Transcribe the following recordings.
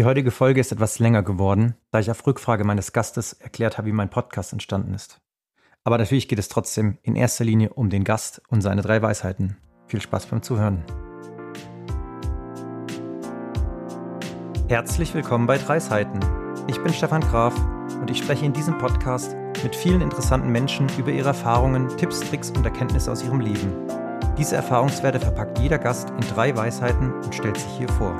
Die heutige Folge ist etwas länger geworden, da ich auf Rückfrage meines Gastes erklärt habe, wie mein Podcast entstanden ist. Aber natürlich geht es trotzdem in erster Linie um den Gast und seine drei Weisheiten. Viel Spaß beim Zuhören. Herzlich willkommen bei Drei Seiten. Ich bin Stefan Graf und ich spreche in diesem Podcast mit vielen interessanten Menschen über ihre Erfahrungen, Tipps, Tricks und Erkenntnisse aus ihrem Leben. Diese Erfahrungswerte verpackt jeder Gast in drei Weisheiten und stellt sich hier vor.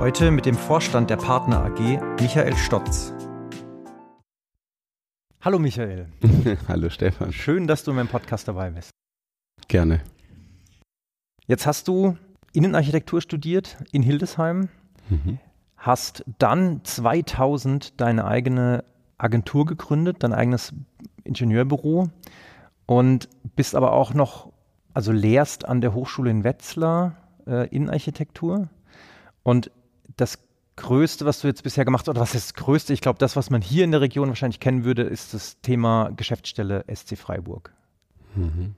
Heute mit dem Vorstand der Partner AG, Michael Stotz. Hallo Michael. Hallo Stefan. Schön, dass du in meinem Podcast dabei bist. Gerne. Jetzt hast du Innenarchitektur studiert in Hildesheim, mhm. hast dann 2000 deine eigene Agentur gegründet, dein eigenes Ingenieurbüro und bist aber auch noch, also lehrst an der Hochschule in Wetzlar äh, Innenarchitektur. Und das Größte, was du jetzt bisher gemacht hast, oder was ist das Größte? Ich glaube, das, was man hier in der Region wahrscheinlich kennen würde, ist das Thema Geschäftsstelle SC Freiburg. Mhm.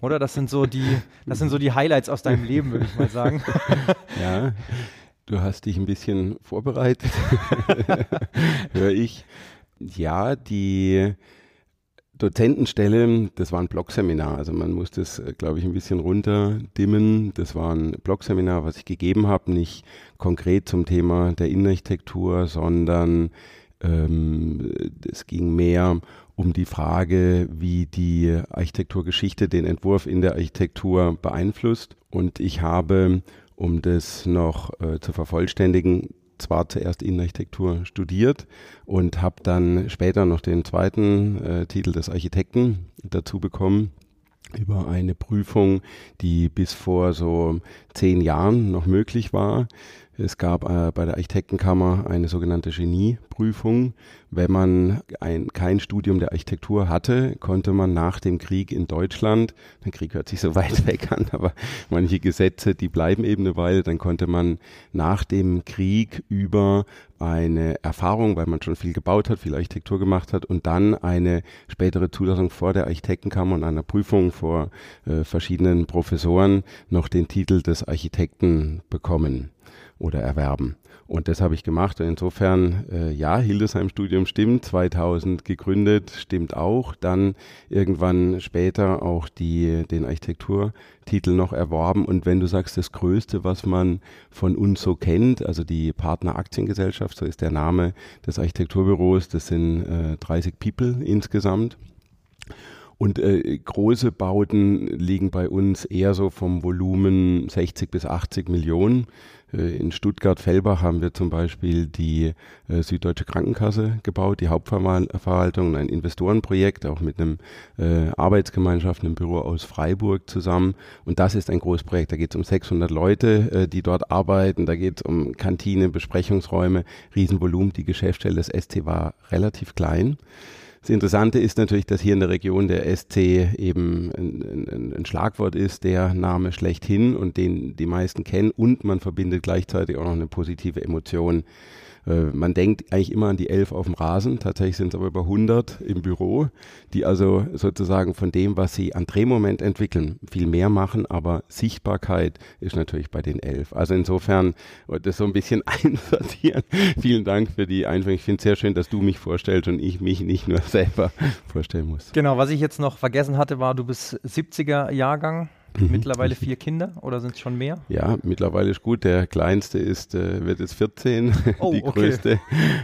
Oder das sind so die, das sind so die Highlights aus deinem Leben, würde ich mal sagen. Ja, du hast dich ein bisschen vorbereitet, höre ich. Ja, die Dozentenstelle, das war ein Blogseminar. Also man muss das, äh, glaube ich, ein bisschen runterdimmen. Das war ein Blogseminar, was ich gegeben habe, nicht konkret zum Thema der Innenarchitektur, sondern ähm, es ging mehr um die Frage, wie die Architekturgeschichte den Entwurf in der Architektur beeinflusst. Und ich habe, um das noch äh, zu vervollständigen, zwar zuerst Innenarchitektur studiert und habe dann später noch den zweiten äh, Titel des Architekten dazu bekommen über eine Prüfung, die bis vor so zehn Jahren noch möglich war. Es gab äh, bei der Architektenkammer eine sogenannte Genieprüfung. Wenn man ein, kein Studium der Architektur hatte, konnte man nach dem Krieg in Deutschland, der Krieg hört sich so weit weg an, aber manche Gesetze, die bleiben eben eine Weile, dann konnte man nach dem Krieg über eine Erfahrung, weil man schon viel gebaut hat, viel Architektur gemacht hat und dann eine spätere Zulassung vor der Architektenkammer und einer Prüfung vor äh, verschiedenen Professoren noch den Titel des Architekten bekommen oder erwerben. Und das habe ich gemacht. Und insofern, äh, ja, Hildesheim-Studium stimmt, 2000 gegründet, stimmt auch. Dann irgendwann später auch die, den Architekturtitel noch erworben. Und wenn du sagst, das Größte, was man von uns so kennt, also die Partner Aktiengesellschaft, so ist der Name des Architekturbüros, das sind äh, 30 People insgesamt. Und äh, große Bauten liegen bei uns eher so vom Volumen 60 bis 80 Millionen. Äh, in Stuttgart-Fellbach haben wir zum Beispiel die äh, Süddeutsche Krankenkasse gebaut, die Hauptverwaltung, ein Investorenprojekt, auch mit einem äh, Arbeitsgemeinschaft, einem Büro aus Freiburg zusammen. Und das ist ein Großprojekt. Da geht es um 600 Leute, äh, die dort arbeiten. Da geht es um Kantine, Besprechungsräume, Riesenvolumen. Die Geschäftsstelle des ST war relativ klein. Das Interessante ist natürlich, dass hier in der Region der SC eben ein, ein, ein, Schlagwort ist, der Name schlechthin und den die meisten kennen und man verbindet gleichzeitig auch noch eine positive Emotion man denkt eigentlich immer an die elf auf dem Rasen, tatsächlich sind es aber über 100 im Büro, die also sozusagen von dem, was sie an Drehmoment entwickeln, viel mehr machen, aber Sichtbarkeit ist natürlich bei den elf. Also insofern, das so ein bisschen einsortieren. Vielen Dank für die Einführung. Ich finde es sehr schön, dass du mich vorstellst und ich mich nicht nur selber vorstellen muss. Genau, was ich jetzt noch vergessen hatte, war, du bist 70er Jahrgang. Mhm. Mittlerweile vier Kinder oder sind es schon mehr? Ja, mittlerweile ist gut. Der kleinste ist, äh, wird jetzt 14, oh, die okay. größte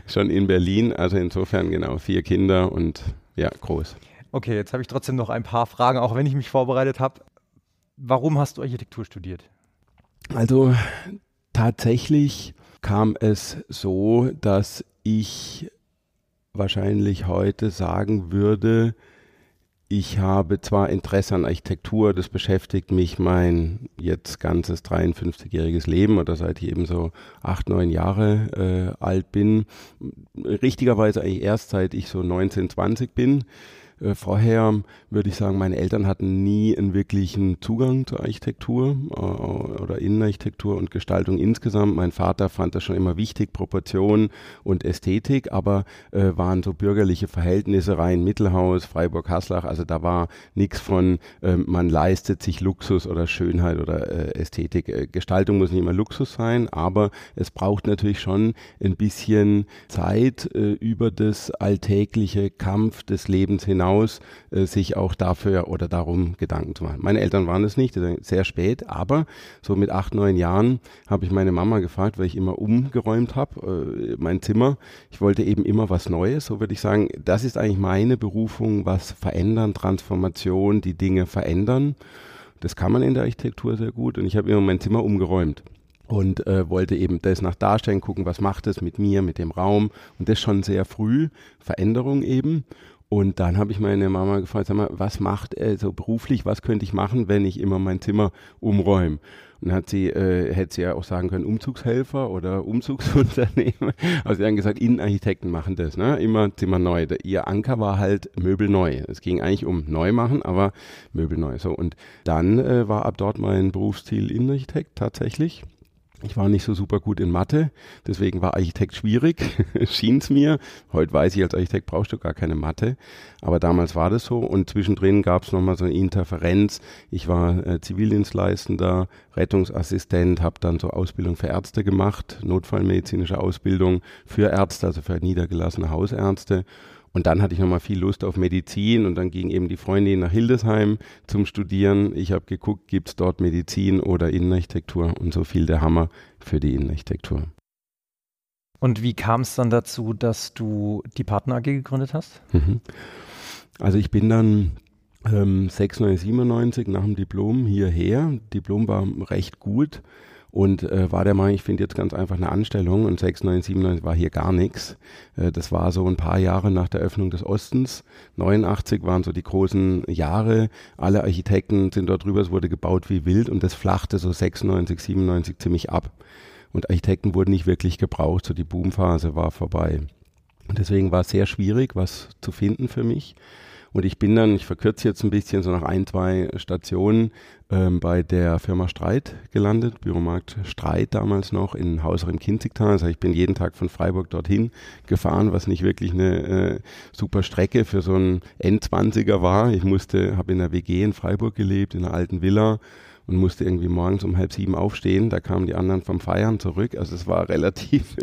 schon in Berlin. Also insofern genau vier Kinder und ja, groß. Okay, jetzt habe ich trotzdem noch ein paar Fragen, auch wenn ich mich vorbereitet habe. Warum hast du Architektur studiert? Also tatsächlich kam es so, dass ich wahrscheinlich heute sagen würde, ich habe zwar Interesse an Architektur, das beschäftigt mich mein jetzt ganzes 53-jähriges Leben oder seit ich eben so acht, neun Jahre äh, alt bin. Richtigerweise eigentlich erst seit ich so 19, 20 bin. Äh, vorher würde ich sagen, meine Eltern hatten nie einen wirklichen Zugang zur Architektur äh, oder Innenarchitektur und Gestaltung insgesamt. Mein Vater fand das schon immer wichtig, Proportion und Ästhetik, aber äh, waren so bürgerliche Verhältnisse rein, Mittelhaus, Freiburg, Haslach, also da war nichts von, äh, man leistet sich Luxus oder Schönheit oder äh, Ästhetik. Äh, Gestaltung muss nicht immer Luxus sein, aber es braucht natürlich schon ein bisschen Zeit über das alltägliche Kampf des Lebens hinaus, äh, sich auch dafür oder darum Gedanken zu machen. Meine Eltern waren es nicht, sehr spät, aber so mit acht, neun Jahren habe ich meine Mama gefragt, weil ich immer umgeräumt habe, äh, mein Zimmer. Ich wollte eben immer was Neues, so würde ich sagen. Das ist eigentlich meine Berufung, was verändern, Transformation, die Dinge verändern. Das kann man in der Architektur sehr gut und ich habe immer mein Zimmer umgeräumt und äh, wollte eben das nach Darstellen gucken, was macht es mit mir, mit dem Raum und das schon sehr früh, Veränderung eben. Und dann habe ich meine Mama gefragt, sag mal, was macht er so beruflich, was könnte ich machen, wenn ich immer mein Zimmer umräume? Und hat sie, äh, hätte sie ja auch sagen können, Umzugshelfer oder Umzugsunternehmer. Also sie haben gesagt, Innenarchitekten machen das, ne? Immer Zimmer neu. Ihr Anker war halt Möbel neu. Es ging eigentlich um Neumachen, aber Möbel neu. So. Und dann äh, war ab dort mein Berufsziel Innenarchitekt tatsächlich. Ich war nicht so super gut in Mathe, deswegen war Architekt schwierig, schien es mir. Heute weiß ich, als Architekt brauchst du gar keine Mathe, aber damals war das so und zwischendrin gab es nochmal so eine Interferenz. Ich war äh, Zivildienstleistender, Rettungsassistent, habe dann so Ausbildung für Ärzte gemacht, notfallmedizinische Ausbildung für Ärzte, also für niedergelassene Hausärzte und dann hatte ich nochmal viel Lust auf Medizin und dann ging eben die Freundin nach Hildesheim zum Studieren. Ich habe geguckt, gibt es dort Medizin oder Innenarchitektur und so fiel der Hammer für die Innenarchitektur. Und wie kam es dann dazu, dass du die Partner AG gegründet hast? Mhm. Also ich bin dann ähm, 96, 97 nach dem Diplom hierher. Diplom war recht gut und äh, war der Meinung, ich finde jetzt ganz einfach eine Anstellung und 96, 97 war hier gar nichts. Äh, das war so ein paar Jahre nach der Öffnung des Ostens. 89 waren so die großen Jahre. Alle Architekten sind dort drüber, es wurde gebaut wie wild und das flachte so 96, 97 ziemlich ab. Und Architekten wurden nicht wirklich gebraucht, so die Boomphase war vorbei. Und deswegen war es sehr schwierig, was zu finden für mich. Und ich bin dann, ich verkürze jetzt ein bisschen, so nach ein, zwei Stationen ähm, bei der Firma Streit gelandet, Büromarkt Streit damals noch in Hauser im Kinzigtal. Also ich bin jeden Tag von Freiburg dorthin gefahren, was nicht wirklich eine äh, super Strecke für so einen N20er war. Ich musste, habe in der WG in Freiburg gelebt, in einer alten Villa und musste irgendwie morgens um halb sieben aufstehen. Da kamen die anderen vom Feiern zurück. Also es war relativ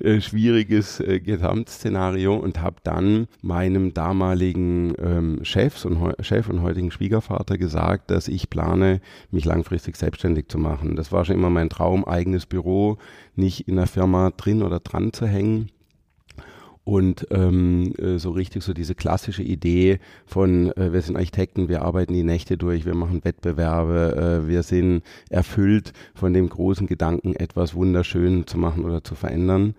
äh, schwieriges äh, Gesamtszenario und habe dann meinem damaligen ähm, Chef und, Chef und heutigen Schwiegervater gesagt, dass ich plane, mich langfristig selbstständig zu machen. Das war schon immer mein Traum, eigenes Büro, nicht in der Firma drin oder dran zu hängen und ähm, äh, so richtig so diese klassische Idee von äh, wir sind Architekten, wir arbeiten die Nächte durch, wir machen Wettbewerbe, äh, wir sind erfüllt von dem großen Gedanken, etwas wunderschön zu machen oder zu verändern.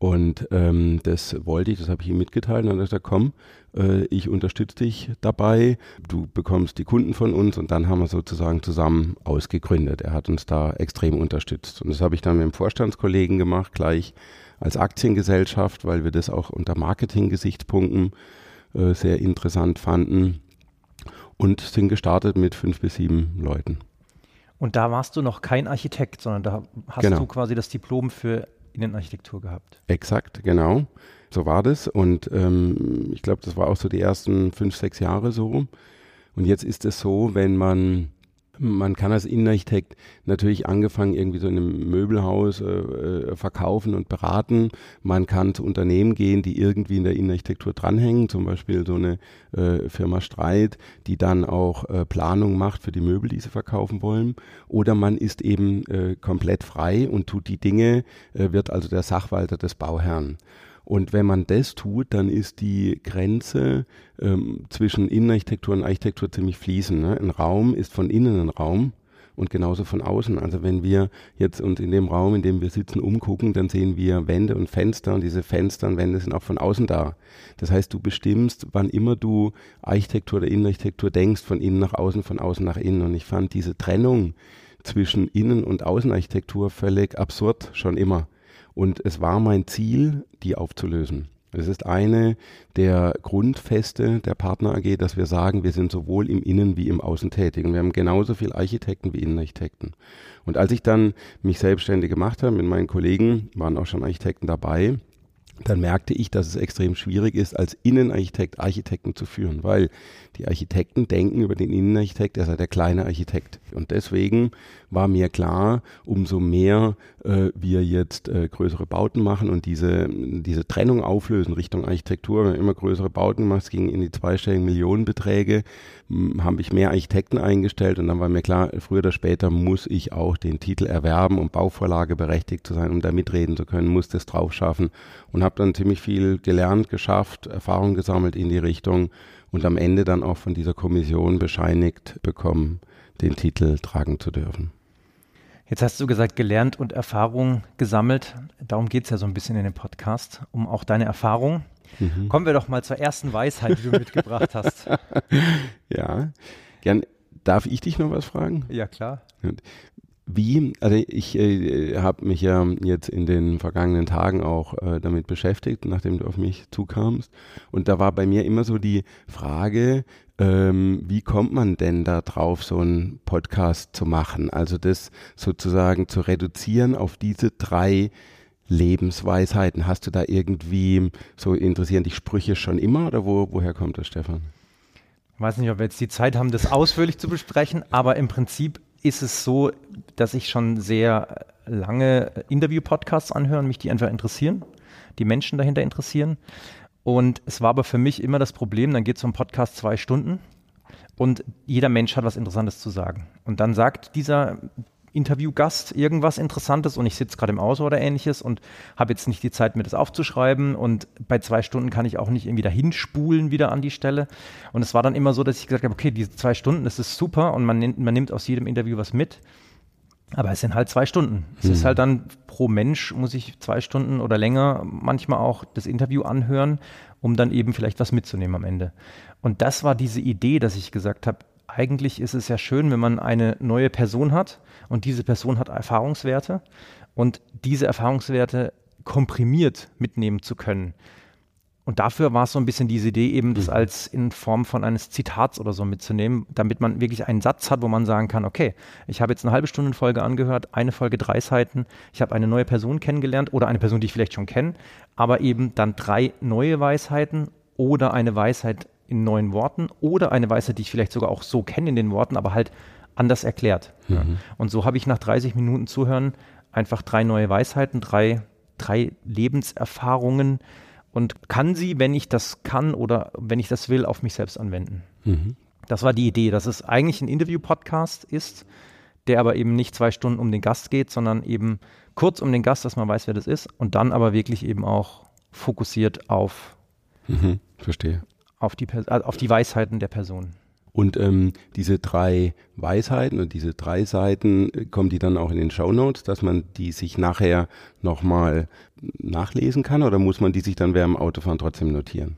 Und ähm, das wollte ich, das habe ich ihm mitgeteilt und dann hat er gesagt, komm, äh, ich unterstütze dich dabei, du bekommst die Kunden von uns und dann haben wir sozusagen zusammen ausgegründet. Er hat uns da extrem unterstützt. Und das habe ich dann mit dem Vorstandskollegen gemacht, gleich als Aktiengesellschaft, weil wir das auch unter Marketing-Gesichtspunkten äh, sehr interessant fanden und sind gestartet mit fünf bis sieben Leuten. Und da warst du noch kein Architekt, sondern da hast genau. du quasi das Diplom für Innenarchitektur gehabt. Exakt, genau. So war das. Und ähm, ich glaube, das war auch so die ersten fünf, sechs Jahre so. Und jetzt ist es so, wenn man man kann als Innenarchitekt natürlich angefangen irgendwie so in einem Möbelhaus äh, äh, verkaufen und beraten. Man kann zu Unternehmen gehen, die irgendwie in der Innenarchitektur dranhängen, zum Beispiel so eine äh, Firma Streit, die dann auch äh, Planung macht für die Möbel, die sie verkaufen wollen. Oder man ist eben äh, komplett frei und tut die Dinge, äh, wird also der Sachwalter des Bauherrn. Und wenn man das tut, dann ist die Grenze ähm, zwischen Innenarchitektur und Architektur ziemlich fließend. Ne? Ein Raum ist von innen ein Raum und genauso von außen. Also wenn wir jetzt uns in dem Raum, in dem wir sitzen, umgucken, dann sehen wir Wände und Fenster und diese Fenster und Wände sind auch von außen da. Das heißt, du bestimmst, wann immer du Architektur oder Innenarchitektur denkst, von innen nach außen, von außen nach innen. Und ich fand diese Trennung zwischen Innen- und Außenarchitektur völlig absurd schon immer. Und es war mein Ziel, die aufzulösen. Es ist eine der Grundfeste der Partner AG, dass wir sagen, wir sind sowohl im Innen wie im Außen tätig. Und wir haben genauso viel Architekten wie Innenarchitekten. Und als ich dann mich selbstständig gemacht habe mit meinen Kollegen, waren auch schon Architekten dabei, dann merkte ich, dass es extrem schwierig ist, als Innenarchitekt Architekten zu führen, weil die Architekten denken über den Innenarchitekt, er sei der kleine Architekt. Und deswegen war mir klar, umso mehr äh, wir jetzt äh, größere Bauten machen und diese, diese Trennung auflösen Richtung Architektur, wenn wir immer größere Bauten es ging in die zweistelligen Millionenbeträge, habe ich mehr Architekten eingestellt und dann war mir klar, früher oder später muss ich auch den Titel erwerben, um Bauvorlage berechtigt zu sein, um da mitreden zu können, muss das drauf schaffen. Und habe dann ziemlich viel gelernt, geschafft, Erfahrung gesammelt in die Richtung und am Ende dann auch von dieser Kommission bescheinigt bekommen, den Titel tragen zu dürfen. Jetzt hast du gesagt, gelernt und Erfahrung gesammelt. Darum geht es ja so ein bisschen in dem Podcast, um auch deine Erfahrung. Mhm. Kommen wir doch mal zur ersten Weisheit, die du mitgebracht hast. Ja, gern. Darf ich dich noch was fragen? Ja, klar. Wie, also ich äh, habe mich ja jetzt in den vergangenen Tagen auch äh, damit beschäftigt, nachdem du auf mich zukamst. Und da war bei mir immer so die Frage, ähm, wie kommt man denn da drauf, so einen Podcast zu machen? Also das sozusagen zu reduzieren auf diese drei Lebensweisheiten. Hast du da irgendwie, so interessieren dich Sprüche schon immer oder wo, woher kommt das, Stefan? Ich weiß nicht, ob wir jetzt die Zeit haben, das ausführlich zu besprechen, aber im Prinzip ist es so, dass ich schon sehr lange Interview-Podcasts anhöre und mich die einfach interessieren, die Menschen dahinter interessieren. Und es war aber für mich immer das Problem, dann geht so ein Podcast zwei Stunden und jeder Mensch hat was Interessantes zu sagen. Und dann sagt dieser Interviewgast irgendwas Interessantes und ich sitze gerade im Auto oder ähnliches und habe jetzt nicht die Zeit, mir das aufzuschreiben und bei zwei Stunden kann ich auch nicht irgendwie dahin spulen wieder an die Stelle. Und es war dann immer so, dass ich gesagt habe, okay, diese zwei Stunden, das ist super und man nimmt, man nimmt aus jedem Interview was mit. Aber es sind halt zwei Stunden. Es mhm. ist halt dann pro Mensch muss ich zwei Stunden oder länger manchmal auch das Interview anhören, um dann eben vielleicht was mitzunehmen am Ende. Und das war diese Idee, dass ich gesagt habe, eigentlich ist es ja schön, wenn man eine neue Person hat und diese Person hat Erfahrungswerte und diese Erfahrungswerte komprimiert mitnehmen zu können. Und dafür war es so ein bisschen diese Idee, eben das mhm. als in Form von eines Zitats oder so mitzunehmen, damit man wirklich einen Satz hat, wo man sagen kann, okay, ich habe jetzt eine halbe Stunde Folge angehört, eine Folge drei Seiten, ich habe eine neue Person kennengelernt oder eine Person, die ich vielleicht schon kenne, aber eben dann drei neue Weisheiten oder eine Weisheit in neuen Worten oder eine Weisheit, die ich vielleicht sogar auch so kenne in den Worten, aber halt anders erklärt. Mhm. Und so habe ich nach 30 Minuten Zuhören einfach drei neue Weisheiten, drei, drei Lebenserfahrungen und kann sie, wenn ich das kann oder wenn ich das will, auf mich selbst anwenden. Mhm. Das war die Idee, dass es eigentlich ein Interview-Podcast ist, der aber eben nicht zwei Stunden um den Gast geht, sondern eben kurz um den Gast, dass man weiß, wer das ist und dann aber wirklich eben auch fokussiert auf, mhm, verstehe. Auf, die, auf die Weisheiten der Person. Und ähm, diese drei Weisheiten und diese drei Seiten, äh, kommen die dann auch in den Show Notes, dass man die sich nachher nochmal nachlesen kann oder muss man die sich dann während dem Autofahren trotzdem notieren?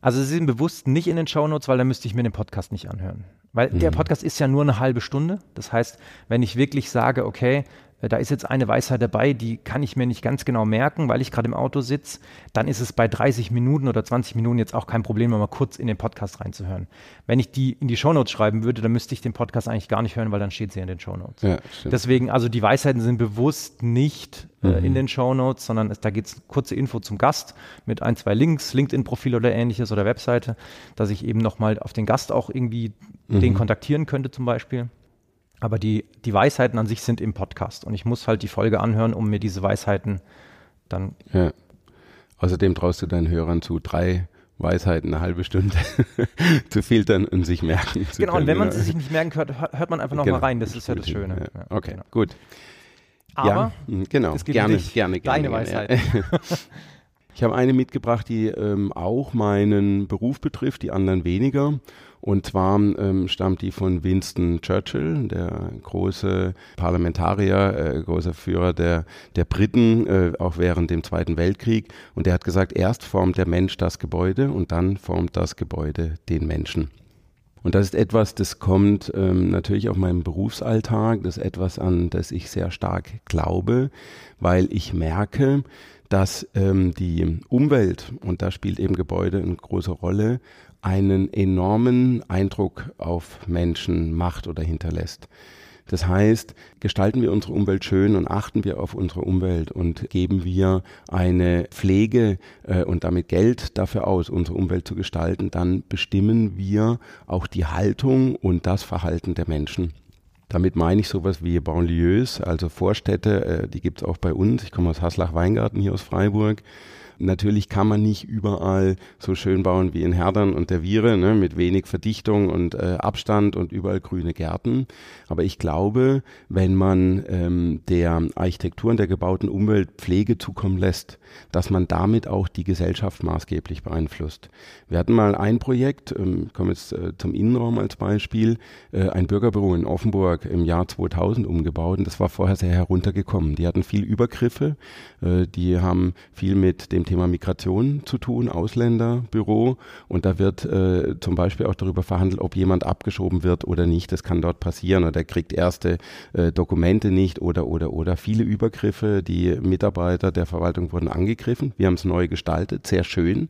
Also sie sind bewusst nicht in den Show Notes, weil dann müsste ich mir den Podcast nicht anhören. Weil mhm. der Podcast ist ja nur eine halbe Stunde. Das heißt, wenn ich wirklich sage, okay, da ist jetzt eine Weisheit dabei, die kann ich mir nicht ganz genau merken, weil ich gerade im Auto sitze, dann ist es bei 30 Minuten oder 20 Minuten jetzt auch kein Problem, mal kurz in den Podcast reinzuhören. Wenn ich die in die Shownotes schreiben würde, dann müsste ich den Podcast eigentlich gar nicht hören, weil dann steht sie in den Shownotes. Ja, Deswegen, also die Weisheiten sind bewusst nicht äh, mhm. in den Shownotes, sondern es, da geht es kurze Info zum Gast mit ein, zwei Links, LinkedIn-Profil oder ähnliches oder Webseite, dass ich eben nochmal auf den Gast auch irgendwie mhm. den kontaktieren könnte zum Beispiel. Aber die, die Weisheiten an sich sind im Podcast und ich muss halt die Folge anhören, um mir diese Weisheiten dann. Ja. Außerdem traust du deinen Hörern zu, drei Weisheiten eine halbe Stunde zu filtern und sich merken zu Genau, können. und wenn man sie sich nicht merken hört, hört man einfach nochmal genau, rein. Das ist ja das Schöne. Ja. Okay, genau. gut. Aber ja, hm, genau, gerne, gerne, gerne. Deine Weisheit. ich habe eine mitgebracht, die ähm, auch meinen Beruf betrifft, die anderen weniger. Und zwar ähm, stammt die von Winston Churchill, der große Parlamentarier, äh, großer Führer der, der Briten, äh, auch während dem Zweiten Weltkrieg. Und der hat gesagt, erst formt der Mensch das Gebäude und dann formt das Gebäude den Menschen. Und das ist etwas, das kommt ähm, natürlich auf meinem Berufsalltag, das ist etwas, an das ich sehr stark glaube, weil ich merke, dass ähm, die Umwelt, und da spielt eben Gebäude eine große Rolle, einen enormen Eindruck auf Menschen macht oder hinterlässt. Das heißt, gestalten wir unsere Umwelt schön und achten wir auf unsere Umwelt und geben wir eine Pflege äh, und damit Geld dafür aus, unsere Umwelt zu gestalten, dann bestimmen wir auch die Haltung und das Verhalten der Menschen. Damit meine ich sowas wie Banlieues, also Vorstädte, äh, die gibt es auch bei uns. Ich komme aus Haslach-Weingarten hier aus Freiburg. Natürlich kann man nicht überall so schön bauen wie in Herdern und der Viere, ne, mit wenig Verdichtung und äh, Abstand und überall grüne Gärten. Aber ich glaube, wenn man ähm, der Architektur und der gebauten Umwelt Pflege zukommen lässt, dass man damit auch die Gesellschaft maßgeblich beeinflusst. Wir hatten mal ein Projekt, ähm, kommen jetzt äh, zum Innenraum als Beispiel, äh, ein Bürgerbüro in Offenburg im Jahr 2000 umgebaut und das war vorher sehr heruntergekommen. Die hatten viel Übergriffe, äh, die haben viel mit dem Thema Migration zu tun, Ausländerbüro. Und da wird äh, zum Beispiel auch darüber verhandelt, ob jemand abgeschoben wird oder nicht. Das kann dort passieren oder kriegt erste äh, Dokumente nicht oder, oder, oder. Viele Übergriffe. Die Mitarbeiter der Verwaltung wurden angegriffen. Wir haben es neu gestaltet, sehr schön.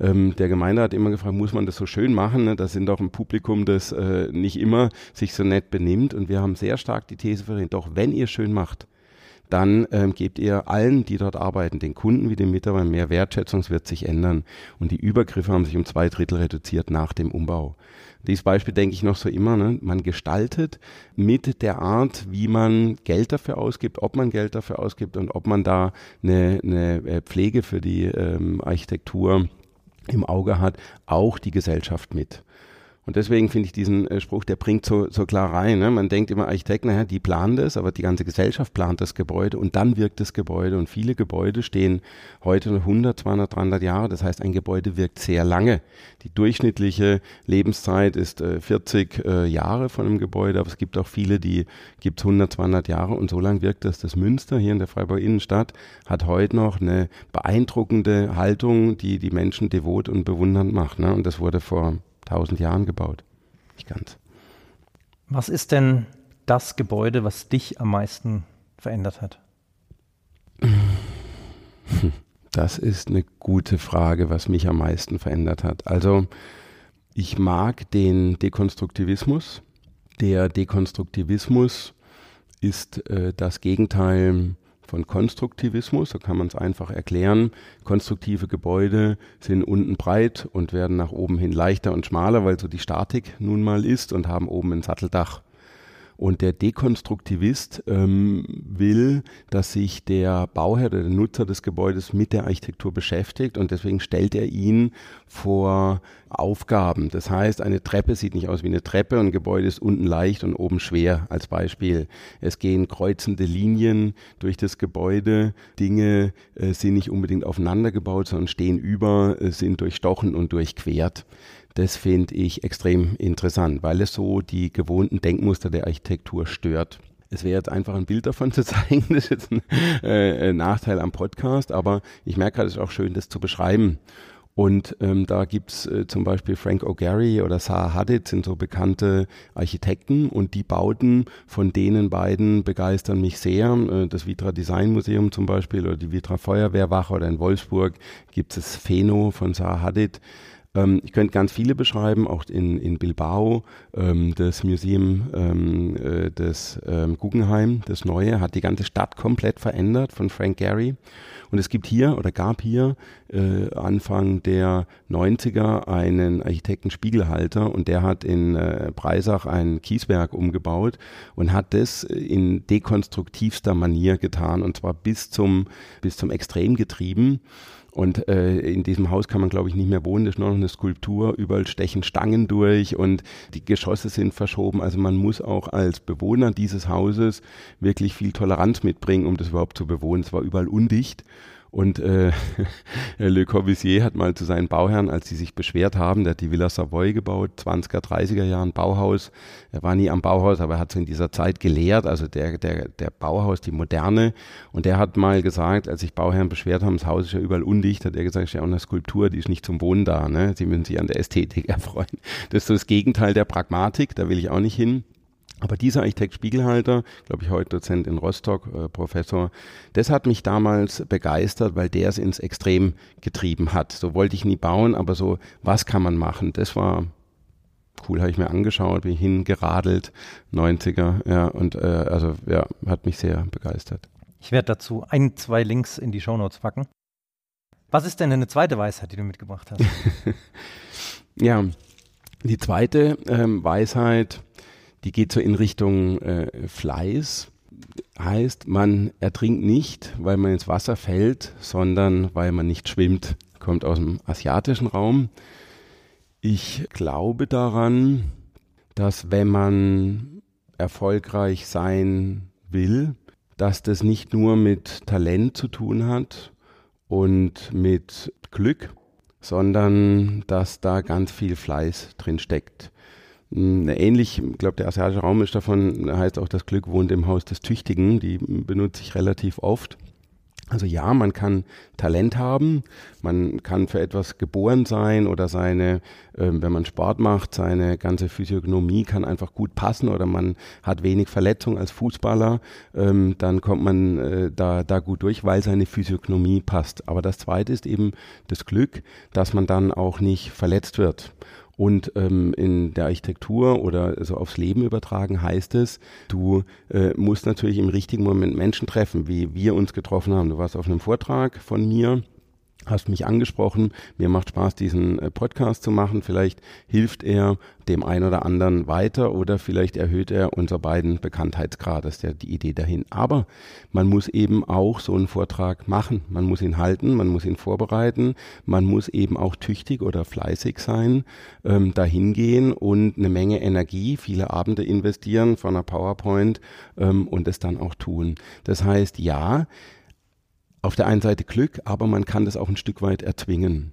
Ähm, der Gemeinde hat immer gefragt, muss man das so schön machen? Ne? Das sind doch ein Publikum, das äh, nicht immer sich so nett benimmt. Und wir haben sehr stark die These vertreten, doch wenn ihr schön macht, dann ähm, gebt ihr allen, die dort arbeiten, den Kunden wie den Mitarbeitern mehr Wertschätzung, es wird sich ändern. Und die Übergriffe haben sich um zwei Drittel reduziert nach dem Umbau. Dieses Beispiel denke ich noch so immer, ne? man gestaltet mit der Art, wie man Geld dafür ausgibt, ob man Geld dafür ausgibt und ob man da eine, eine äh, Pflege für die ähm, Architektur im Auge hat, auch die Gesellschaft mit. Und deswegen finde ich diesen äh, Spruch, der bringt so, so klar rein. Ne? Man denkt immer, Architekten, naja, die planen das, aber die ganze Gesellschaft plant das Gebäude und dann wirkt das Gebäude. Und viele Gebäude stehen heute 100, 200, 300 Jahre. Das heißt, ein Gebäude wirkt sehr lange. Die durchschnittliche Lebenszeit ist äh, 40 äh, Jahre von einem Gebäude, aber es gibt auch viele, die gibt 100, 200 Jahre und so lange wirkt das. Das Münster hier in der Freiburg Innenstadt hat heute noch eine beeindruckende Haltung, die die Menschen devot und bewundernd macht. Ne? Und das wurde vor tausend Jahren gebaut. Nicht ganz. Was ist denn das Gebäude, was dich am meisten verändert hat? Das ist eine gute Frage, was mich am meisten verändert hat. Also ich mag den Dekonstruktivismus. Der Dekonstruktivismus ist äh, das Gegenteil von Konstruktivismus, so kann man es einfach erklären. Konstruktive Gebäude sind unten breit und werden nach oben hin leichter und schmaler, weil so die Statik nun mal ist und haben oben ein Satteldach. Und der Dekonstruktivist ähm, will, dass sich der Bauherr oder der Nutzer des Gebäudes mit der Architektur beschäftigt und deswegen stellt er ihn vor Aufgaben. Das heißt, eine Treppe sieht nicht aus wie eine Treppe und ein Gebäude ist unten leicht und oben schwer als Beispiel. Es gehen kreuzende Linien durch das Gebäude. Dinge äh, sind nicht unbedingt aufeinander gebaut, sondern stehen über, äh, sind durchstochen und durchquert. Das finde ich extrem interessant, weil es so die gewohnten Denkmuster der Architektur stört. Es wäre jetzt einfach ein Bild davon zu zeigen, das ist jetzt ein äh, Nachteil am Podcast, aber ich merke gerade, es ist auch schön, das zu beschreiben. Und ähm, da gibt's äh, zum Beispiel Frank O'Gary oder Zaha Hadid sind so bekannte Architekten und die Bauten von denen beiden begeistern mich sehr. Äh, das Vitra Design Museum zum Beispiel oder die Vitra Feuerwehrwache oder in Wolfsburg gibt es Pheno von Zaha Hadid. Ähm, ich könnte ganz viele beschreiben, auch in, in Bilbao, ähm, das Museum ähm, äh, des ähm, Guggenheim, das neue, hat die ganze Stadt komplett verändert von Frank Gehry. Und es gibt hier oder gab hier äh, Anfang der 90er einen Architekten Spiegelhalter und der hat in äh, Breisach ein Kieswerk umgebaut und hat das in dekonstruktivster Manier getan und zwar bis zum, bis zum Extrem getrieben. Und äh, in diesem Haus kann man, glaube ich, nicht mehr wohnen. Das ist nur noch eine Skulptur. Überall stechen Stangen durch und die Geschosse sind verschoben. Also man muss auch als Bewohner dieses Hauses wirklich viel Toleranz mitbringen, um das überhaupt zu bewohnen. Es war überall undicht. Und äh, Le Corbusier hat mal zu seinen Bauherren, als sie sich beschwert haben, der hat die Villa Savoy gebaut, 20er, 30er Jahren Bauhaus. Er war nie am Bauhaus, aber er hat es in dieser Zeit gelehrt, also der, der, der Bauhaus, die Moderne. Und der hat mal gesagt, als sich Bauherren beschwert haben, das Haus ist ja überall undicht, hat er gesagt, es ist ja auch eine Skulptur, die ist nicht zum Wohnen da. Ne? Sie müssen sich an der Ästhetik erfreuen. Das ist so das Gegenteil der Pragmatik, da will ich auch nicht hin. Aber dieser Architekt Spiegelhalter, glaube ich heute Dozent in Rostock, äh, Professor, das hat mich damals begeistert, weil der es ins Extrem getrieben hat. So wollte ich nie bauen, aber so, was kann man machen? Das war cool, habe ich mir angeschaut, bin hingeradelt, 90er, ja, und äh, also ja, hat mich sehr begeistert. Ich werde dazu ein, zwei Links in die Shownotes packen. Was ist denn eine zweite Weisheit, die du mitgebracht hast? ja, die zweite ähm, Weisheit, die geht so in Richtung äh, Fleiß. Heißt, man ertrinkt nicht, weil man ins Wasser fällt, sondern weil man nicht schwimmt. Kommt aus dem asiatischen Raum. Ich glaube daran, dass wenn man erfolgreich sein will, dass das nicht nur mit Talent zu tun hat und mit Glück, sondern dass da ganz viel Fleiß drin steckt. Hm, ähnlich, ich glaube, der asiatische Raum ist davon, heißt auch, das Glück wohnt im Haus des Tüchtigen. Die benutze ich relativ oft. Also ja, man kann Talent haben, man kann für etwas geboren sein oder seine, äh, wenn man Sport macht, seine ganze Physiognomie kann einfach gut passen oder man hat wenig Verletzung als Fußballer, ähm, dann kommt man äh, da, da gut durch, weil seine Physiognomie passt. Aber das Zweite ist eben das Glück, dass man dann auch nicht verletzt wird. Und ähm, in der Architektur oder so aufs Leben übertragen heißt es, du äh, musst natürlich im richtigen Moment Menschen treffen, wie wir uns getroffen haben. Du warst auf einem Vortrag von mir hast mich angesprochen. Mir macht Spaß, diesen äh, Podcast zu machen. Vielleicht hilft er dem einen oder anderen weiter oder vielleicht erhöht er unser beiden Bekanntheitsgrad. Das ist ja die Idee dahin. Aber man muss eben auch so einen Vortrag machen. Man muss ihn halten, man muss ihn vorbereiten. Man muss eben auch tüchtig oder fleißig sein, ähm, dahin gehen und eine Menge Energie, viele Abende investieren von einer PowerPoint ähm, und es dann auch tun. Das heißt, ja, auf der einen Seite Glück, aber man kann das auch ein Stück weit erzwingen.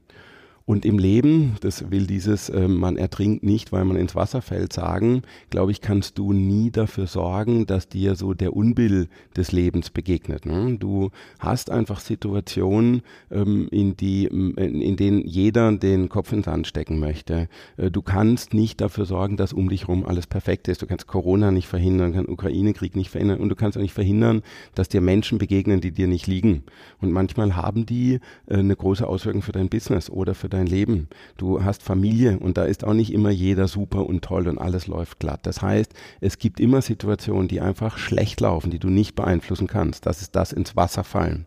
Und im Leben, das will dieses, äh, man ertrinkt nicht, weil man ins Wasser fällt, sagen, glaube ich, kannst du nie dafür sorgen, dass dir so der Unbill des Lebens begegnet. Ne? Du hast einfach Situationen, ähm, in, die, in, denen jeder den Kopf ins Sand stecken möchte. Äh, du kannst nicht dafür sorgen, dass um dich herum alles perfekt ist. Du kannst Corona nicht verhindern, kannst Ukraine-Krieg nicht verhindern und du kannst auch nicht verhindern, dass dir Menschen begegnen, die dir nicht liegen. Und manchmal haben die äh, eine große Auswirkung für dein Business oder für dein Leben. Du hast Familie und da ist auch nicht immer jeder super und toll und alles läuft glatt. Das heißt, es gibt immer Situationen, die einfach schlecht laufen, die du nicht beeinflussen kannst. Das ist das ins Wasser fallen.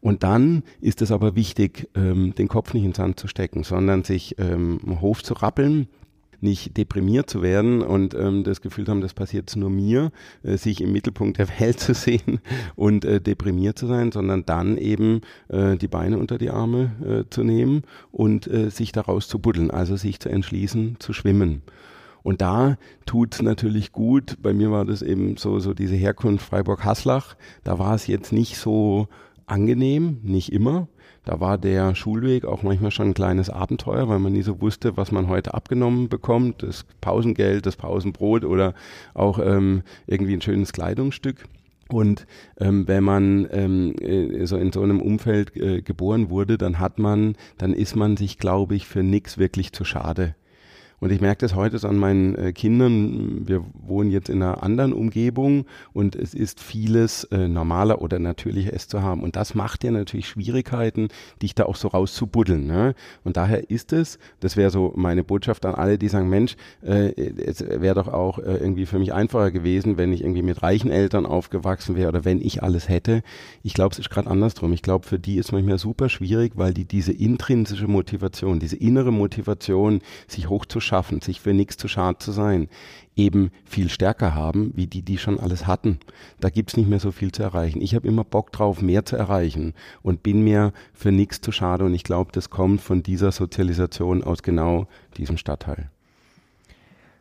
Und dann ist es aber wichtig, ähm, den Kopf nicht ins Sand zu stecken, sondern sich ähm, Hof zu rappeln, nicht deprimiert zu werden und ähm, das Gefühl haben, das passiert nur mir, äh, sich im Mittelpunkt der Welt zu sehen und äh, deprimiert zu sein, sondern dann eben äh, die Beine unter die Arme äh, zu nehmen und äh, sich daraus zu buddeln, also sich zu entschließen, zu schwimmen. Und da tut natürlich gut, bei mir war das eben so, so diese Herkunft Freiburg-Haslach, da war es jetzt nicht so angenehm, nicht immer, da war der Schulweg auch manchmal schon ein kleines Abenteuer, weil man nie so wusste, was man heute abgenommen bekommt. Das Pausengeld, das Pausenbrot oder auch ähm, irgendwie ein schönes Kleidungsstück. Und ähm, wenn man ähm, äh, so in so einem Umfeld äh, geboren wurde, dann hat man, dann ist man sich, glaube ich, für nichts wirklich zu schade. Und ich merke das heute an meinen äh, Kindern. Wir wohnen jetzt in einer anderen Umgebung und es ist vieles äh, normaler oder natürlicher es zu haben. Und das macht ja natürlich Schwierigkeiten, dich da auch so rauszubuddeln. Ne? Und daher ist es, das wäre so meine Botschaft an alle, die sagen, Mensch, äh, es wäre doch auch äh, irgendwie für mich einfacher gewesen, wenn ich irgendwie mit reichen Eltern aufgewachsen wäre oder wenn ich alles hätte. Ich glaube, es ist gerade andersrum. Ich glaube, für die ist manchmal super schwierig, weil die diese intrinsische Motivation, diese innere Motivation, sich hochzuschauen, schaffen, sich für nichts zu schade zu sein, eben viel stärker haben, wie die, die schon alles hatten. Da gibt's nicht mehr so viel zu erreichen. Ich habe immer Bock drauf, mehr zu erreichen und bin mir für nichts zu schade. Und ich glaube, das kommt von dieser Sozialisation aus genau diesem Stadtteil.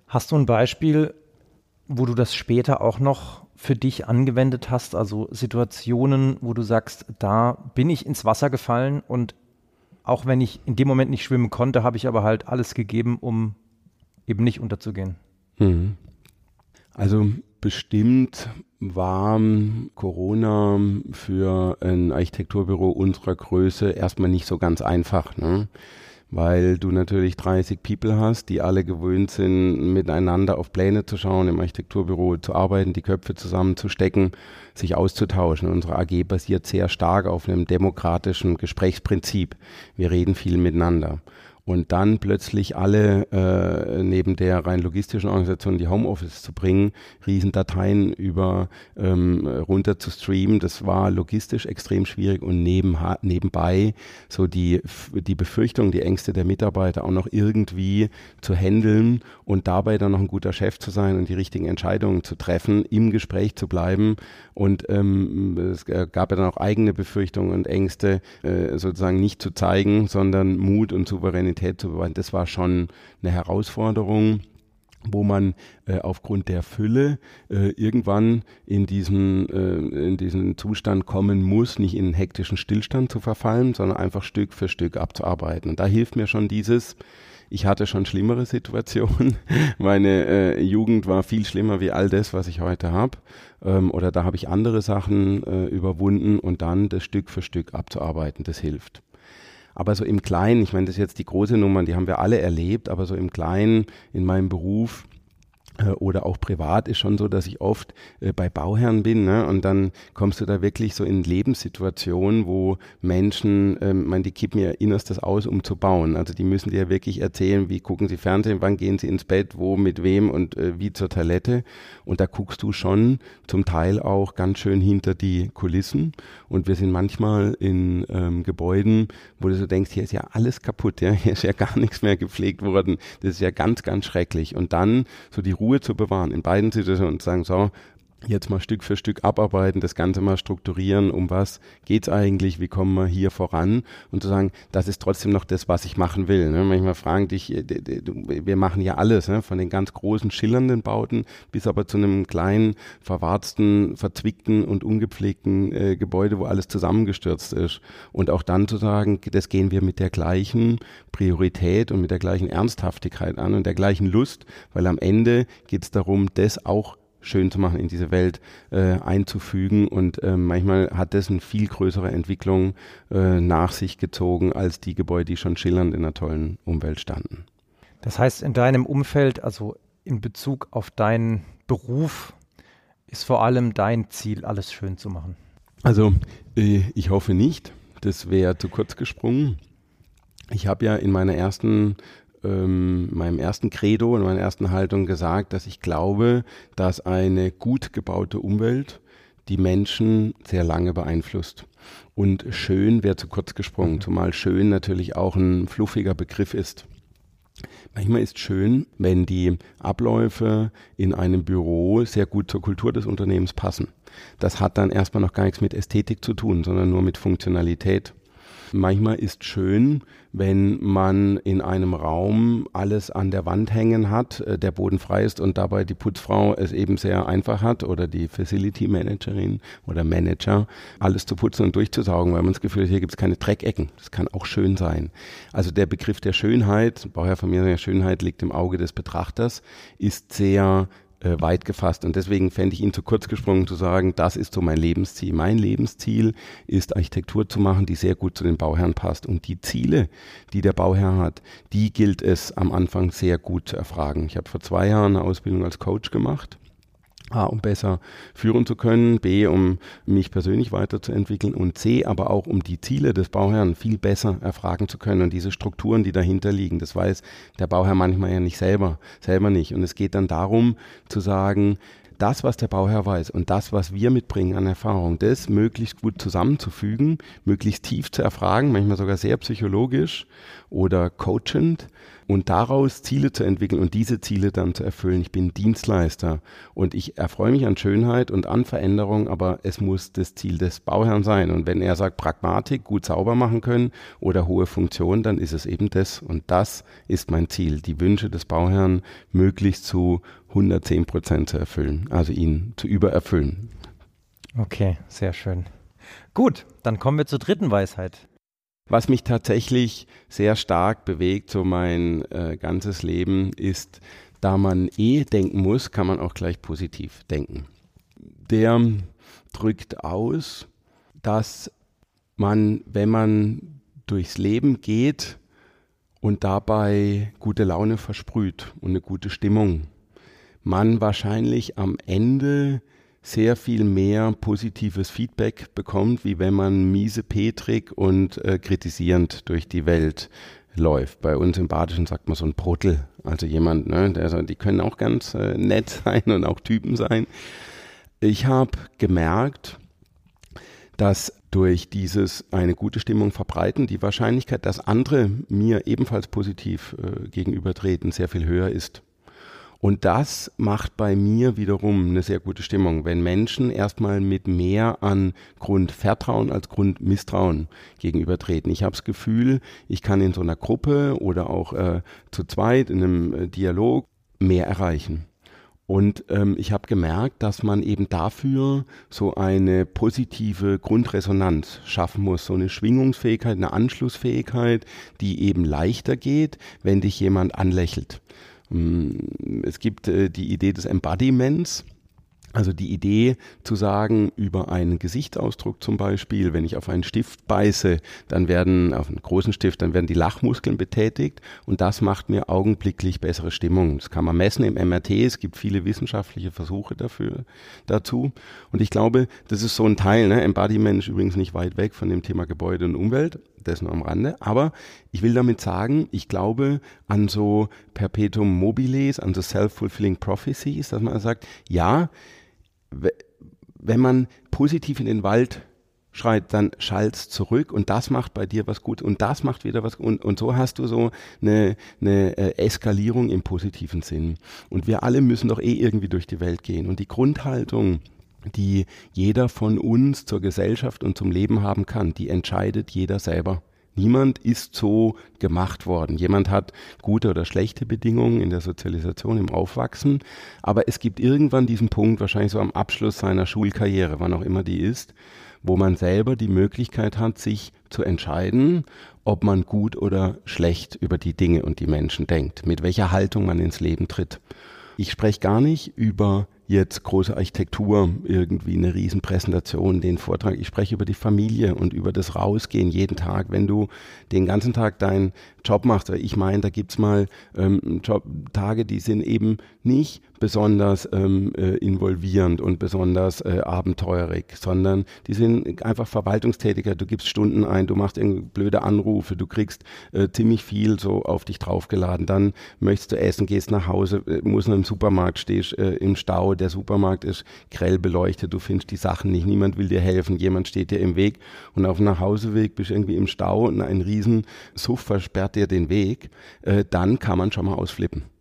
Hast du ein Beispiel, wo du das später auch noch für dich angewendet hast? Also Situationen, wo du sagst, da bin ich ins Wasser gefallen und auch wenn ich in dem Moment nicht schwimmen konnte, habe ich aber halt alles gegeben, um eben nicht unterzugehen. Mhm. Also bestimmt war Corona für ein Architekturbüro unserer Größe erstmal nicht so ganz einfach. Ne? Weil du natürlich 30 People hast, die alle gewöhnt sind, miteinander auf Pläne zu schauen, im Architekturbüro zu arbeiten, die Köpfe zusammenzustecken, sich auszutauschen. Unsere AG basiert sehr stark auf einem demokratischen Gesprächsprinzip. Wir reden viel miteinander und dann plötzlich alle äh, neben der rein logistischen Organisation die Homeoffice zu bringen, Riesendateien über ähm, runter zu streamen, das war logistisch extrem schwierig und neben, nebenbei so die, die Befürchtung, die Ängste der Mitarbeiter auch noch irgendwie zu handeln und dabei dann noch ein guter Chef zu sein und die richtigen Entscheidungen zu treffen, im Gespräch zu bleiben. Und ähm, es gab ja dann auch eigene Befürchtungen und Ängste äh, sozusagen nicht zu zeigen, sondern Mut und Souveränität Souveränität zu bewahren, das war schon eine Herausforderung wo man äh, aufgrund der Fülle äh, irgendwann in diesen, äh, in diesen Zustand kommen muss, nicht in einen hektischen Stillstand zu verfallen, sondern einfach Stück für Stück abzuarbeiten. Und da hilft mir schon dieses, ich hatte schon schlimmere Situationen. Meine äh, Jugend war viel schlimmer wie all das, was ich heute habe. Ähm, oder da habe ich andere Sachen äh, überwunden und dann das Stück für Stück abzuarbeiten, das hilft. Aber so im Kleinen, ich meine, das ist jetzt die große Nummer, die haben wir alle erlebt, aber so im Kleinen in meinem Beruf oder auch privat ist schon so, dass ich oft äh, bei Bauherren bin ne? und dann kommst du da wirklich so in Lebenssituationen, wo Menschen, ähm, man, die kippen ihr Innerstes aus, um zu bauen. Also die müssen dir wirklich erzählen, wie gucken sie Fernsehen, wann gehen sie ins Bett, wo, mit wem und äh, wie zur Toilette. Und da guckst du schon zum Teil auch ganz schön hinter die Kulissen. Und wir sind manchmal in ähm, Gebäuden, wo du so denkst, hier ist ja alles kaputt, ja, hier ist ja gar nichts mehr gepflegt worden. Das ist ja ganz, ganz schrecklich. Und dann so die Ruhe zu bewahren. In beiden Situationen und sagen, so, jetzt mal Stück für Stück abarbeiten, das Ganze mal strukturieren, um was geht's eigentlich, wie kommen wir hier voran und zu sagen, das ist trotzdem noch das, was ich machen will. Ne? Manchmal fragen dich, äh, wir machen ja alles, ne? von den ganz großen schillernden Bauten bis aber zu einem kleinen, verwarzten, verzwickten und ungepflegten äh, Gebäude, wo alles zusammengestürzt ist. Und auch dann zu sagen, das gehen wir mit der gleichen Priorität und mit der gleichen Ernsthaftigkeit an und der gleichen Lust, weil am Ende geht's darum, das auch schön zu machen, in diese Welt äh, einzufügen. Und äh, manchmal hat das eine viel größere Entwicklung äh, nach sich gezogen als die Gebäude, die schon schillernd in einer tollen Umwelt standen. Das heißt, in deinem Umfeld, also in Bezug auf deinen Beruf, ist vor allem dein Ziel, alles schön zu machen? Also äh, ich hoffe nicht. Das wäre zu kurz gesprungen. Ich habe ja in meiner ersten ähm, meinem ersten Credo, in meiner ersten Haltung gesagt, dass ich glaube, dass eine gut gebaute Umwelt die Menschen sehr lange beeinflusst. Und schön wäre zu kurz gesprungen, mhm. zumal schön natürlich auch ein fluffiger Begriff ist. Manchmal ist schön, wenn die Abläufe in einem Büro sehr gut zur Kultur des Unternehmens passen. Das hat dann erstmal noch gar nichts mit Ästhetik zu tun, sondern nur mit Funktionalität. Manchmal ist schön, wenn man in einem Raum alles an der Wand hängen hat, äh, der Boden frei ist und dabei die Putzfrau es eben sehr einfach hat oder die Facility Managerin oder Manager, alles zu putzen und durchzusaugen, weil man das Gefühl hat, hier gibt es keine Dreckecken. Das kann auch schön sein. Also der Begriff der Schönheit, Bauherr von mir, Schönheit liegt im Auge des Betrachters, ist sehr äh, weit gefasst. Und deswegen fände ich ihn zu kurz gesprungen zu sagen, das ist so mein Lebensziel. Mein Lebensziel ist Architektur zu machen, die sehr gut zu den Bauherren passt. Und die Ziele, die der Bauherr hat, die gilt es am Anfang sehr gut zu erfragen. Ich habe vor zwei Jahren eine Ausbildung als Coach gemacht A, um besser führen zu können, B, um mich persönlich weiterzuentwickeln und C, aber auch um die Ziele des Bauherrn viel besser erfragen zu können und diese Strukturen, die dahinter liegen. Das weiß der Bauherr manchmal ja nicht selber, selber nicht. Und es geht dann darum zu sagen, das, was der Bauherr weiß und das, was wir mitbringen an Erfahrung, das möglichst gut zusammenzufügen, möglichst tief zu erfragen, manchmal sogar sehr psychologisch oder coachend und daraus Ziele zu entwickeln und diese Ziele dann zu erfüllen. Ich bin Dienstleister und ich erfreue mich an Schönheit und an Veränderung, aber es muss das Ziel des Bauherrn sein. Und wenn er sagt Pragmatik, gut sauber machen können oder hohe Funktion, dann ist es eben das. Und das ist mein Ziel, die Wünsche des Bauherrn möglichst zu 110 Prozent zu erfüllen, also ihn zu übererfüllen. Okay, sehr schön. Gut, dann kommen wir zur dritten Weisheit. Was mich tatsächlich sehr stark bewegt, so mein äh, ganzes Leben, ist, da man eh denken muss, kann man auch gleich positiv denken. Der drückt aus, dass man, wenn man durchs Leben geht und dabei gute Laune versprüht und eine gute Stimmung, man wahrscheinlich am Ende sehr viel mehr positives Feedback bekommt, wie wenn man miese Petrik und äh, kritisierend durch die Welt läuft. Bei uns im Badischen sagt man so ein Bruttel, also jemand, ne, der, die können auch ganz äh, nett sein und auch Typen sein. Ich habe gemerkt, dass durch dieses eine gute Stimmung verbreiten die Wahrscheinlichkeit, dass andere mir ebenfalls positiv äh, gegenübertreten, sehr viel höher ist. Und das macht bei mir wiederum eine sehr gute Stimmung, wenn Menschen erstmal mit mehr an Grundvertrauen als Grundmisstrauen gegenübertreten. Ich habe das Gefühl, ich kann in so einer Gruppe oder auch äh, zu zweit in einem äh, Dialog mehr erreichen. Und ähm, ich habe gemerkt, dass man eben dafür so eine positive Grundresonanz schaffen muss, so eine Schwingungsfähigkeit, eine Anschlussfähigkeit, die eben leichter geht, wenn dich jemand anlächelt. Mm, es gibt äh, die Idee des Embodiments. Also die Idee zu sagen, über einen Gesichtsausdruck zum Beispiel, wenn ich auf einen Stift beiße, dann werden, auf einen großen Stift, dann werden die Lachmuskeln betätigt und das macht mir augenblicklich bessere Stimmung. Das kann man messen im MRT, es gibt viele wissenschaftliche Versuche dafür, dazu. Und ich glaube, das ist so ein Teil, ne? Embodiment ist übrigens nicht weit weg von dem Thema Gebäude und Umwelt, das nur am Rande. Aber ich will damit sagen, ich glaube an so Perpetuum mobiles, an so self-fulfilling prophecies, dass man sagt, ja, wenn man positiv in den Wald schreit, dann schallt's zurück und das macht bei dir was gut und das macht wieder was und, und so hast du so eine, eine äh, Eskalierung im positiven Sinn. Und wir alle müssen doch eh irgendwie durch die Welt gehen. Und die Grundhaltung, die jeder von uns zur Gesellschaft und zum Leben haben kann, die entscheidet jeder selber. Niemand ist so gemacht worden. Jemand hat gute oder schlechte Bedingungen in der Sozialisation, im Aufwachsen. Aber es gibt irgendwann diesen Punkt, wahrscheinlich so am Abschluss seiner Schulkarriere, wann auch immer die ist, wo man selber die Möglichkeit hat, sich zu entscheiden, ob man gut oder schlecht über die Dinge und die Menschen denkt, mit welcher Haltung man ins Leben tritt. Ich spreche gar nicht über jetzt große Architektur, irgendwie eine Riesenpräsentation, den Vortrag. Ich spreche über die Familie und über das Rausgehen jeden Tag. Wenn du den ganzen Tag deinen Job machst, ich meine, da gibt's mal ähm, Job, Tage, die sind eben nicht besonders ähm, äh, involvierend und besonders äh, abenteurig, sondern die sind einfach Verwaltungstätiger. Du gibst Stunden ein, du machst irgendwie blöde Anrufe, du kriegst äh, ziemlich viel so auf dich draufgeladen. Dann möchtest du essen, gehst nach Hause, äh, musst in einem Supermarkt, stehst äh, im Stau, der Supermarkt ist grell beleuchtet, du findest die Sachen nicht, niemand will dir helfen, jemand steht dir im Weg und auf dem Nachhauseweg bist du irgendwie im Stau und ein riesen Suff versperrt dir den Weg, äh, dann kann man schon mal ausflippen.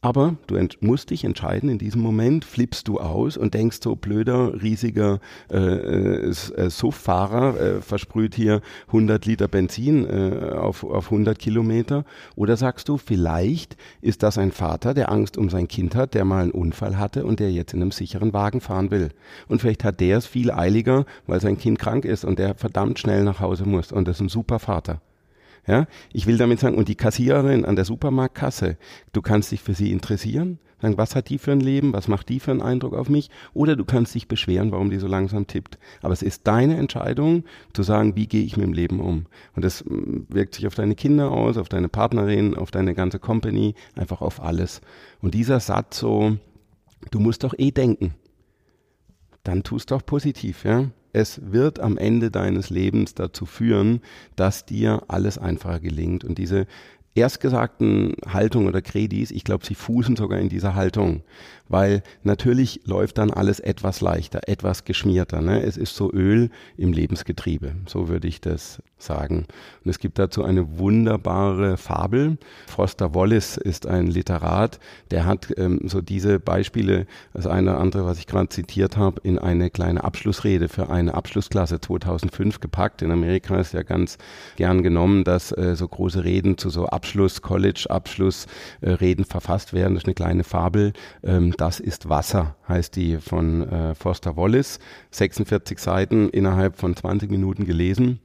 Aber du musst dich entscheiden, in diesem Moment flippst du aus und denkst so, blöder, riesiger äh, äh, äh Suff-Fahrer äh, versprüht hier 100 Liter Benzin äh, auf, auf 100 Kilometer. Oder sagst du, vielleicht ist das ein Vater, der Angst um sein Kind hat, der mal einen Unfall hatte und der jetzt in einem sicheren Wagen fahren will. Und vielleicht hat der es viel eiliger, weil sein Kind krank ist und der verdammt schnell nach Hause muss. Und das ist ein super Vater. Ja, ich will damit sagen, und die Kassiererin an der Supermarktkasse, du kannst dich für sie interessieren, sagen, was hat die für ein Leben, was macht die für einen Eindruck auf mich, oder du kannst dich beschweren, warum die so langsam tippt. Aber es ist deine Entscheidung, zu sagen, wie gehe ich mit dem Leben um. Und das mm, wirkt sich auf deine Kinder aus, auf deine Partnerin, auf deine ganze Company, einfach auf alles. Und dieser Satz so, du musst doch eh denken, dann tust doch positiv, ja es wird am Ende deines Lebens dazu führen, dass dir alles einfacher gelingt. Und diese erstgesagten Haltung oder Kredis, ich glaube, sie fußen sogar in dieser Haltung weil natürlich läuft dann alles etwas leichter, etwas geschmierter. Ne? Es ist so Öl im Lebensgetriebe, so würde ich das sagen. Und es gibt dazu eine wunderbare Fabel. Foster Wallace ist ein Literat, der hat ähm, so diese Beispiele, das eine oder andere, was ich gerade zitiert habe, in eine kleine Abschlussrede für eine Abschlussklasse 2005 gepackt. In Amerika ist ja ganz gern genommen, dass äh, so große Reden zu so Abschluss, College-Abschlussreden äh, verfasst werden. Das ist eine kleine Fabel. Ähm, das ist Wasser, heißt die von äh, Foster Wallace. 46 Seiten innerhalb von 20 Minuten gelesen.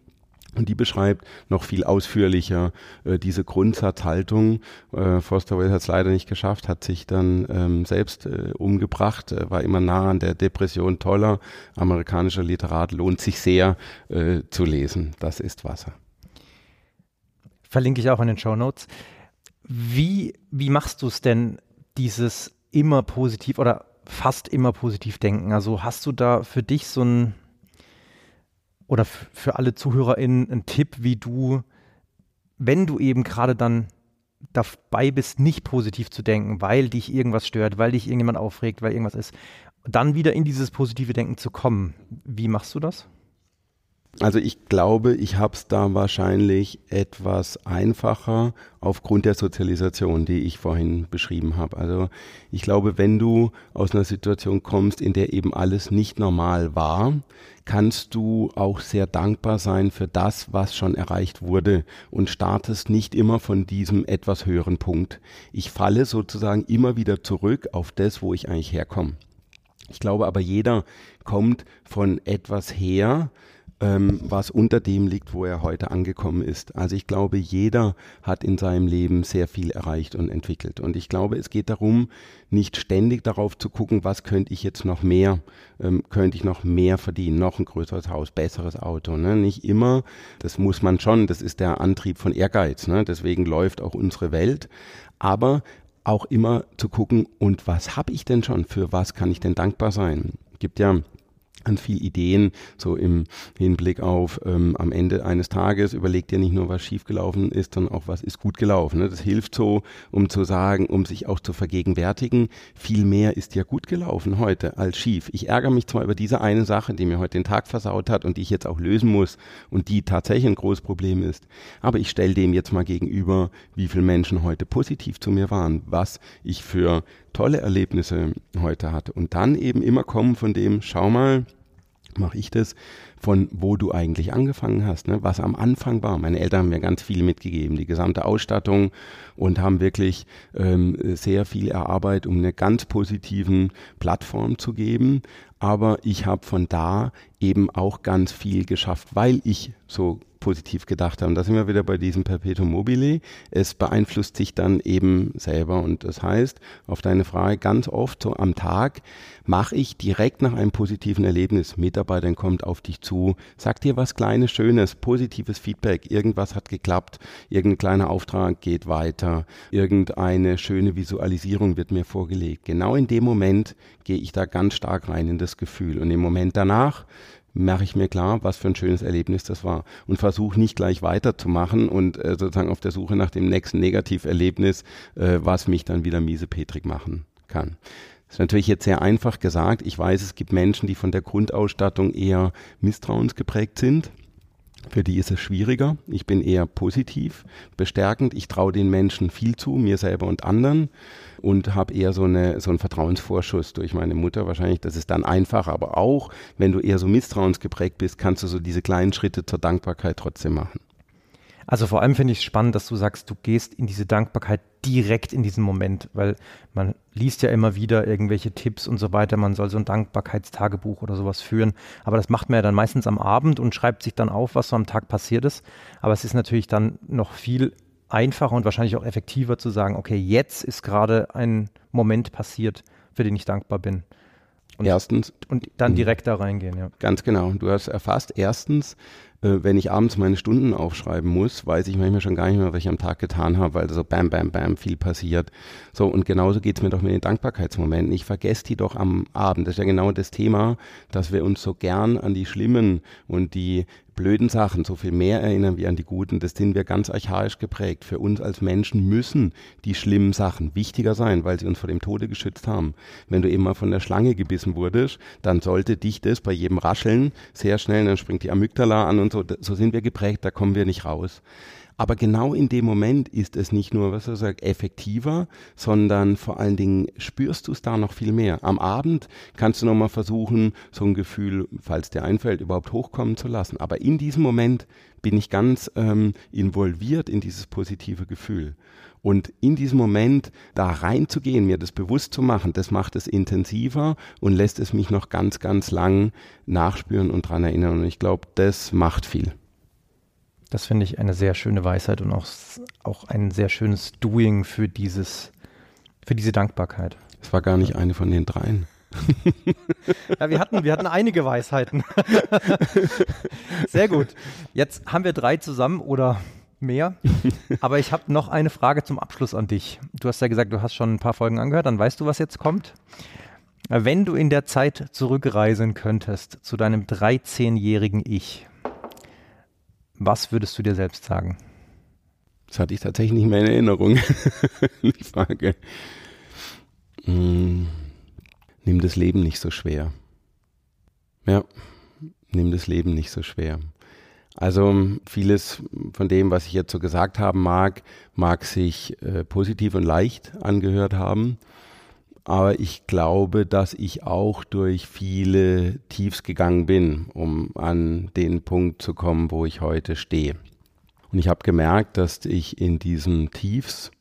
Und die beschreibt noch viel ausführlicher äh, diese Grundsatzhaltung. Äh, Foster Wallace hat es leider nicht geschafft, hat sich dann ähm, selbst äh, umgebracht, äh, war immer nah an der Depression. Toller amerikanischer Literat, lohnt sich sehr äh, zu lesen. Das ist Wasser. Verlinke ich auch in den Show Notes. Wie, wie machst du es denn, dieses immer positiv oder fast immer positiv denken? Also hast du da für dich so ein oder für alle ZuhörerInnen einen Tipp, wie du, wenn du eben gerade dann dabei bist, nicht positiv zu denken, weil dich irgendwas stört, weil dich irgendjemand aufregt, weil irgendwas ist, dann wieder in dieses positive Denken zu kommen. Wie machst du das? Also ich glaube, ich habe es da wahrscheinlich etwas einfacher aufgrund der Sozialisation, die ich vorhin beschrieben habe. Also ich glaube, wenn du aus einer Situation kommst, in der eben alles nicht normal war, kannst du auch sehr dankbar sein für das, was schon erreicht wurde und startest nicht immer von diesem etwas höheren Punkt. Ich falle sozusagen immer wieder zurück auf das, wo ich eigentlich herkomme. Ich glaube aber, jeder kommt von etwas her, ähm, was unter dem liegt, wo er heute angekommen ist. Also ich glaube, jeder hat in seinem Leben sehr viel erreicht und entwickelt. Und ich glaube, es geht darum, nicht ständig darauf zu gucken, was könnte ich jetzt noch mehr, ähm, könnte ich noch mehr verdienen, noch ein größeres Haus, besseres Auto. Ne? Nicht immer, das muss man schon, das ist der Antrieb von Ehrgeiz. Ne? Deswegen läuft auch unsere Welt. Aber auch immer zu gucken, und was habe ich denn schon, für was kann ich denn dankbar sein? Gibt ja an viel Ideen, so im Hinblick auf ähm, am Ende eines Tages überlegt ihr nicht nur, was schiefgelaufen ist, sondern auch, was ist gut gelaufen. Ne? Das hilft so, um zu sagen, um sich auch zu vergegenwärtigen, viel mehr ist ja gut gelaufen heute als schief. Ich ärgere mich zwar über diese eine Sache, die mir heute den Tag versaut hat und die ich jetzt auch lösen muss und die tatsächlich ein großes Problem ist, aber ich stelle dem jetzt mal gegenüber, wie viele Menschen heute positiv zu mir waren, was ich für tolle Erlebnisse heute hatte. Und dann eben immer kommen von dem, schau mal, mache ich das, von wo du eigentlich angefangen hast, ne? was am Anfang war. Meine Eltern haben mir ganz viel mitgegeben, die gesamte Ausstattung und haben wirklich ähm, sehr viel erarbeitet, um eine ganz positiven Plattform zu geben. Aber ich habe von da eben auch ganz viel geschafft, weil ich so positiv gedacht haben. Da sind wir wieder bei diesem Perpetuum mobile. Es beeinflusst sich dann eben selber. Und das heißt, auf deine Frage ganz oft so am Tag mache ich direkt nach einem positiven Erlebnis. Mitarbeiterin kommt auf dich zu, sagt dir was Kleines, Schönes, positives Feedback. Irgendwas hat geklappt. Irgendein kleiner Auftrag geht weiter. Irgendeine schöne Visualisierung wird mir vorgelegt. Genau in dem Moment gehe ich da ganz stark rein in das Gefühl. Und im Moment danach mache ich mir klar, was für ein schönes Erlebnis das war und versuche nicht gleich weiterzumachen und äh, sozusagen auf der Suche nach dem nächsten Negativerlebnis, äh, was mich dann wieder miesepetrig machen kann. Das ist natürlich jetzt sehr einfach gesagt. Ich weiß, es gibt Menschen, die von der Grundausstattung eher misstrauensgeprägt sind. Für die ist es schwieriger. Ich bin eher positiv, bestärkend. Ich traue den Menschen viel zu, mir selber und anderen und habe eher so, eine, so einen Vertrauensvorschuss durch meine Mutter wahrscheinlich. Das ist dann einfach, aber auch wenn du eher so misstrauensgeprägt bist, kannst du so diese kleinen Schritte zur Dankbarkeit trotzdem machen. Also vor allem finde ich es spannend, dass du sagst, du gehst in diese Dankbarkeit direkt in diesen Moment, weil man liest ja immer wieder irgendwelche Tipps und so weiter, man soll so ein Dankbarkeitstagebuch oder sowas führen, aber das macht man ja dann meistens am Abend und schreibt sich dann auf, was so am Tag passiert ist, aber es ist natürlich dann noch viel einfacher und wahrscheinlich auch effektiver zu sagen, okay, jetzt ist gerade ein Moment passiert, für den ich dankbar bin. Und, Erstens. Und dann mhm. direkt da reingehen, ja. Ganz genau. Du hast erfasst. Erstens, wenn ich abends meine Stunden aufschreiben muss, weiß ich manchmal schon gar nicht mehr, was ich am Tag getan habe, weil so bam, bam, bam viel passiert. So, und genauso geht es mir doch mit den Dankbarkeitsmomenten. Ich vergesse die doch am Abend. Das ist ja genau das Thema, dass wir uns so gern an die schlimmen und die blöden Sachen so viel mehr erinnern wie an die guten. Das sind wir ganz archaisch geprägt. Für uns als Menschen müssen die schlimmen Sachen wichtiger sein, weil sie uns vor dem Tode geschützt haben. Wenn du eben mal von der Schlange gebissen wurdest, dann sollte dich das bei jedem Rascheln sehr schnell, dann springt die Amygdala an und so. So sind wir geprägt, da kommen wir nicht raus. Aber genau in dem Moment ist es nicht nur, was er sagt, effektiver, sondern vor allen Dingen spürst du es da noch viel mehr. Am Abend kannst du nochmal versuchen, so ein Gefühl, falls dir einfällt, überhaupt hochkommen zu lassen. Aber in diesem Moment bin ich ganz ähm, involviert in dieses positive Gefühl. Und in diesem Moment da reinzugehen, mir das bewusst zu machen, das macht es intensiver und lässt es mich noch ganz, ganz lang nachspüren und dran erinnern. Und ich glaube, das macht viel. Das finde ich eine sehr schöne Weisheit und auch, auch ein sehr schönes Doing für dieses, für diese Dankbarkeit. Es war gar nicht eine von den dreien. ja, wir hatten, wir hatten einige Weisheiten. Sehr gut. Jetzt haben wir drei zusammen oder mehr. Aber ich habe noch eine Frage zum Abschluss an dich. Du hast ja gesagt, du hast schon ein paar Folgen angehört, dann weißt du, was jetzt kommt. Wenn du in der Zeit zurückreisen könntest zu deinem 13-jährigen Ich, was würdest du dir selbst sagen? Das hatte ich tatsächlich nicht mehr in Erinnerung. Die Frage. Hm, nimm das Leben nicht so schwer. Ja, nimm das Leben nicht so schwer. Also vieles von dem, was ich jetzt so gesagt haben mag, mag sich äh, positiv und leicht angehört haben. Aber ich glaube, dass ich auch durch viele Tiefs gegangen bin, um an den Punkt zu kommen, wo ich heute stehe. Und ich habe gemerkt, dass ich in diesen Tiefs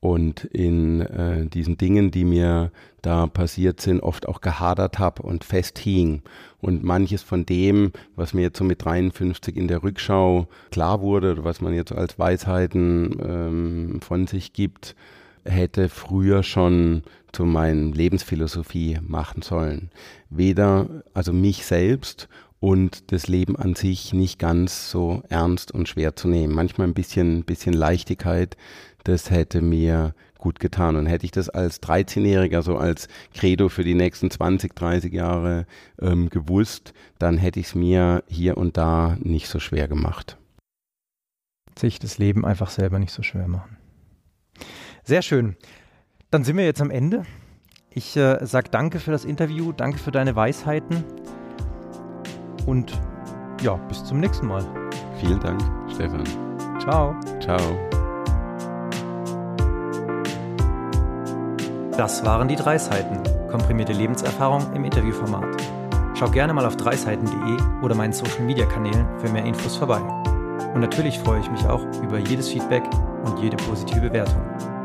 und in äh, diesen Dingen, die mir da passiert sind, oft auch gehadert habe und festhing. Und manches von dem, was mir jetzt so mit 53 in der Rückschau klar wurde, oder was man jetzt als Weisheiten ähm, von sich gibt, hätte früher schon zu meiner Lebensphilosophie machen sollen. Weder, also mich selbst und das Leben an sich nicht ganz so ernst und schwer zu nehmen. Manchmal ein bisschen, bisschen Leichtigkeit, das hätte mir gut getan. Und hätte ich das als 13-Jähriger so als Credo für die nächsten 20, 30 Jahre ähm, gewusst, dann hätte ich es mir hier und da nicht so schwer gemacht. Sich das Leben einfach selber nicht so schwer machen. Sehr schön. Dann sind wir jetzt am Ende. Ich äh, sage danke für das Interview, danke für deine Weisheiten und ja, bis zum nächsten Mal. Vielen Dank, Stefan. Ciao. Ciao. Das waren die drei Seiten. Komprimierte Lebenserfahrung im Interviewformat. Schau gerne mal auf dreiseiten.de oder meinen Social Media Kanälen für mehr Infos vorbei. Und natürlich freue ich mich auch über jedes Feedback und jede positive Bewertung.